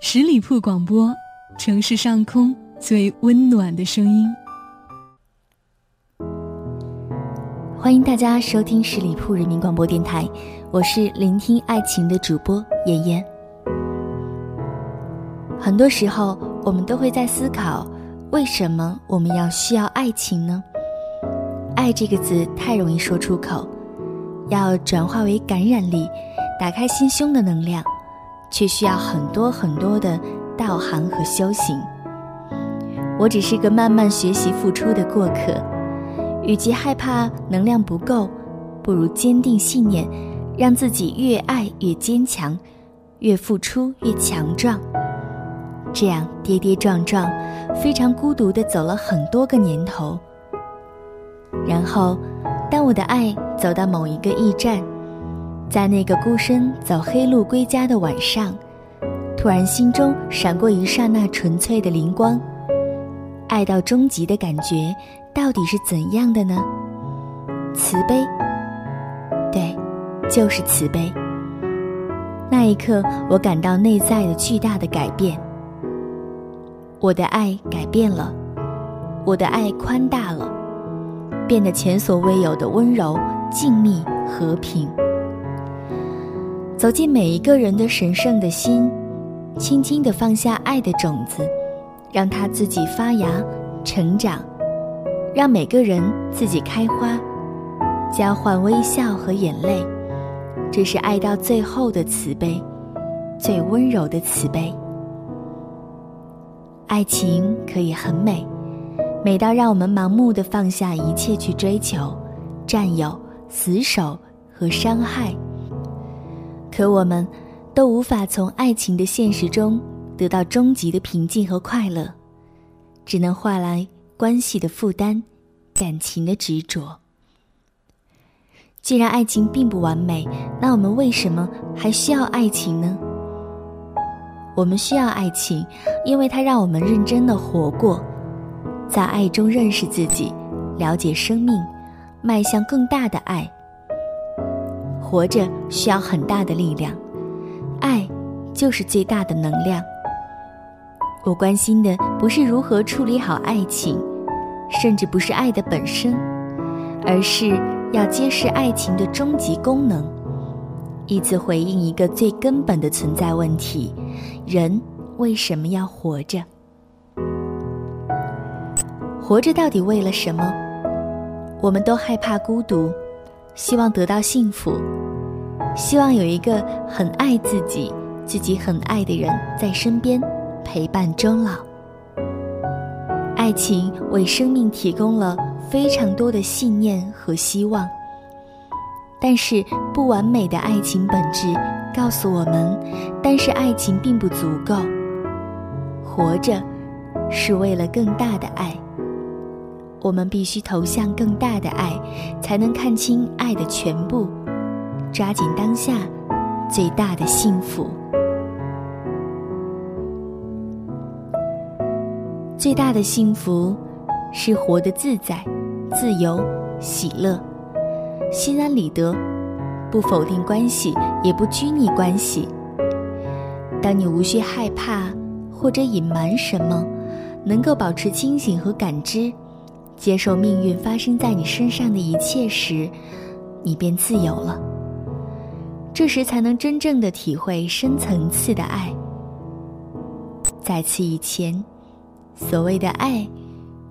十里铺广播，城市上空最温暖的声音。欢迎大家收听十里铺人民广播电台，我是聆听爱情的主播妍妍。很多时候，我们都会在思考，为什么我们要需要爱情呢？爱这个字太容易说出口，要转化为感染力，打开心胸的能量，却需要很多很多的道行和修行。我只是个慢慢学习付出的过客。与其害怕能量不够，不如坚定信念，让自己越爱越坚强，越付出越强壮。这样跌跌撞撞，非常孤独的走了很多个年头。然后，当我的爱走到某一个驿站，在那个孤身走黑路归家的晚上，突然心中闪过一刹那纯粹的灵光，爱到终极的感觉。到底是怎样的呢？慈悲，对，就是慈悲。那一刻，我感到内在的巨大的改变。我的爱改变了，我的爱宽大了，变得前所未有的温柔、静谧、和平。走进每一个人的神圣的心，轻轻地放下爱的种子，让它自己发芽、成长。让每个人自己开花，交换微笑和眼泪，这是爱到最后的慈悲，最温柔的慈悲。爱情可以很美，美到让我们盲目的放下一切去追求、占有、死守和伤害。可我们都无法从爱情的现实中得到终极的平静和快乐，只能换来。关系的负担，感情的执着。既然爱情并不完美，那我们为什么还需要爱情呢？我们需要爱情，因为它让我们认真的活过，在爱中认识自己，了解生命，迈向更大的爱。活着需要很大的力量，爱就是最大的能量。我关心的不是如何处理好爱情。甚至不是爱的本身，而是要揭示爱情的终极功能，以此回应一个最根本的存在问题：人为什么要活着？活着到底为了什么？我们都害怕孤独，希望得到幸福，希望有一个很爱自己、自己很爱的人在身边陪伴终老。爱情为生命提供了非常多的信念和希望，但是不完美的爱情本质告诉我们，但是爱情并不足够。活着是为了更大的爱，我们必须投向更大的爱，才能看清爱的全部，抓紧当下最大的幸福。最大的幸福，是活得自在、自由、喜乐、心安理得，不否定关系，也不拘泥关系。当你无需害怕或者隐瞒什么，能够保持清醒和感知，接受命运发生在你身上的一切时，你便自由了。这时才能真正的体会深层次的爱。在此以前。所谓的爱，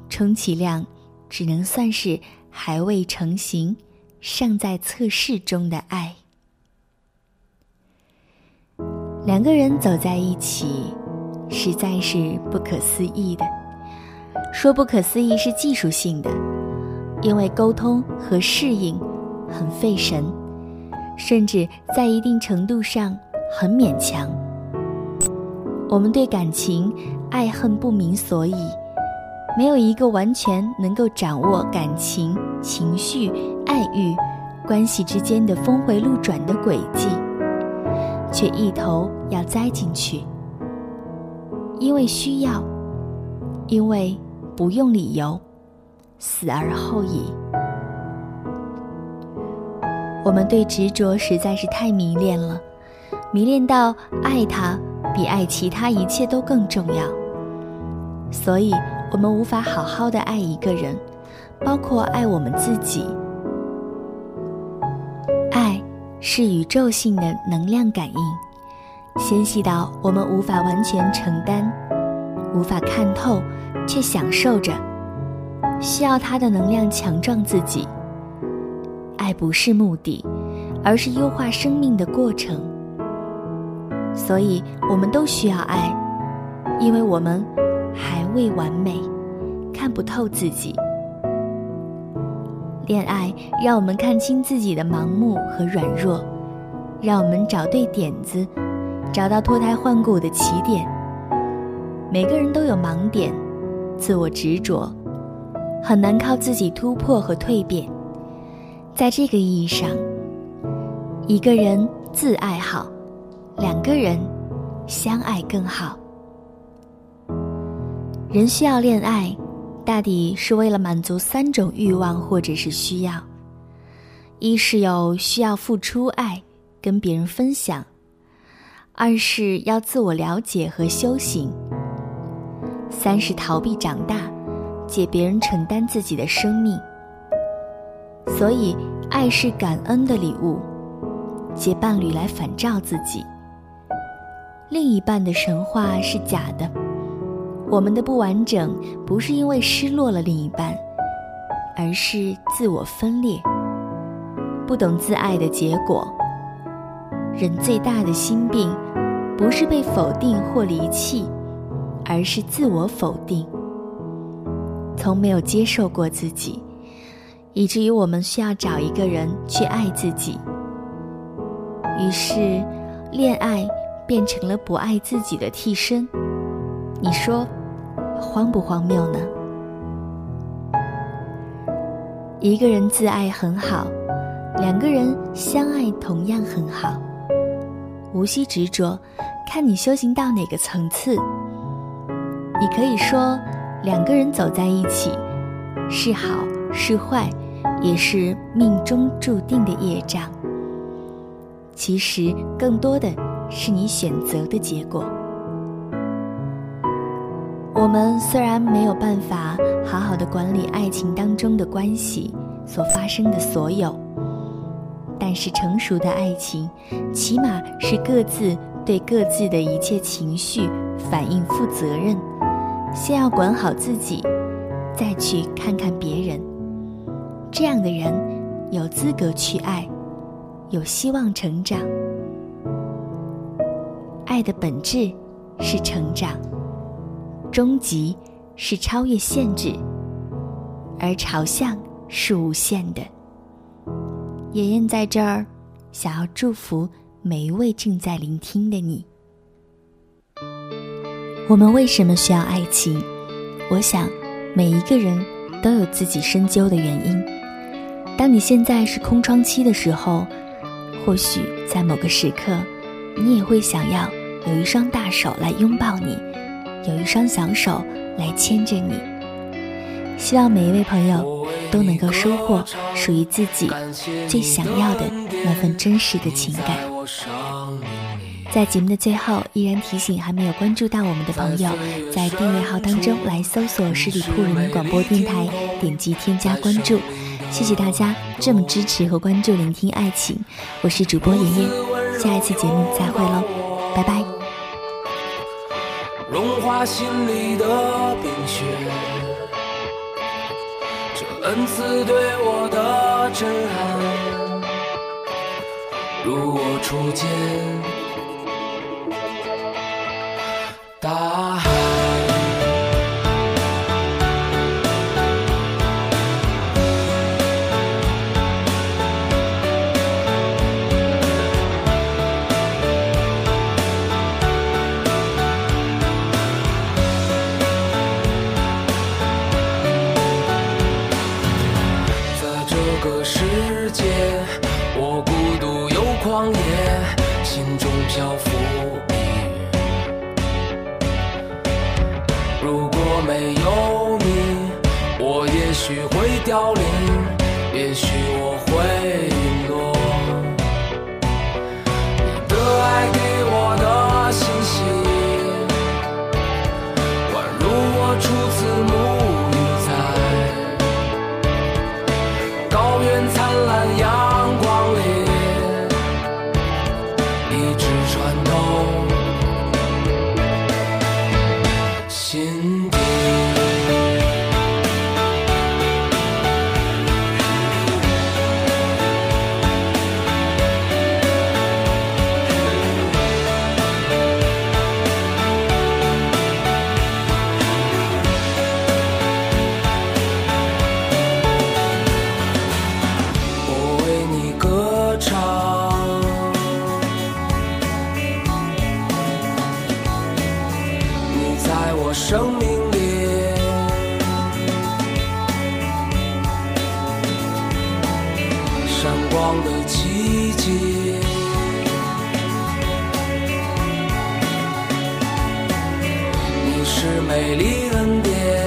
充其量只能算是还未成型、尚在测试中的爱。两个人走在一起，实在是不可思议的。说不可思议是技术性的，因为沟通和适应很费神，甚至在一定程度上很勉强。我们对感情。爱恨不明所以，没有一个完全能够掌握感情、情绪、爱欲关系之间的峰回路转的轨迹，却一头要栽进去，因为需要，因为不用理由，死而后已。我们对执着实在是太迷恋了，迷恋到爱他。比爱其他一切都更重要。所以，我们无法好好的爱一个人，包括爱我们自己。爱是宇宙性的能量感应，纤细到我们无法完全承担，无法看透，却享受着。需要它的能量强壮自己。爱不是目的，而是优化生命的过程。所以，我们都需要爱，因为我们还未完美，看不透自己。恋爱让我们看清自己的盲目和软弱，让我们找对点子，找到脱胎换骨的起点。每个人都有盲点，自我执着。很难靠自己突破和蜕变，在这个意义上，一个人自爱好，两个人相爱更好。人需要恋爱，大抵是为了满足三种欲望或者是需要：一是有需要付出爱，跟别人分享；二是要自我了解和修行；三是逃避长大。借别人承担自己的生命，所以爱是感恩的礼物，借伴侣来反照自己。另一半的神话是假的，我们的不完整不是因为失落了另一半，而是自我分裂，不懂自爱的结果。人最大的心病，不是被否定或离弃，而是自我否定。从没有接受过自己，以至于我们需要找一个人去爱自己。于是，恋爱变成了不爱自己的替身。你说，荒不荒谬呢？一个人自爱很好，两个人相爱同样很好。无需执着，看你修行到哪个层次。你可以说。两个人走在一起，是好是坏，也是命中注定的业障。其实更多的是你选择的结果。我们虽然没有办法好好的管理爱情当中的关系所发生的所有，但是成熟的爱情，起码是各自对各自的一切情绪反应负责任。先要管好自己，再去看看别人。这样的人有资格去爱，有希望成长。爱的本质是成长，终极是超越限制，而朝向是无限的。妍妍在这儿，想要祝福每一位正在聆听的你。我们为什么需要爱情？我想，每一个人都有自己深究的原因。当你现在是空窗期的时候，或许在某个时刻，你也会想要有一双大手来拥抱你，有一双小手来牵着你。希望每一位朋友都能够收获属于自己最想要的那份真实的情感。在节目的最后，依然提醒还没有关注到我们的朋友，在订阅号当中来搜索十里铺人民广播电台，点击添加关注。谢谢大家这么支持和关注，聆听爱情。我是主播妍妍，下一次节目再会喽，拜拜。融化心里的冰雪，这恩赐对我的震撼，如我初见。大海。在这个世界，我孤独又狂野，心中漂浮。没有你，我也许会凋零，也许我会是美丽恩典。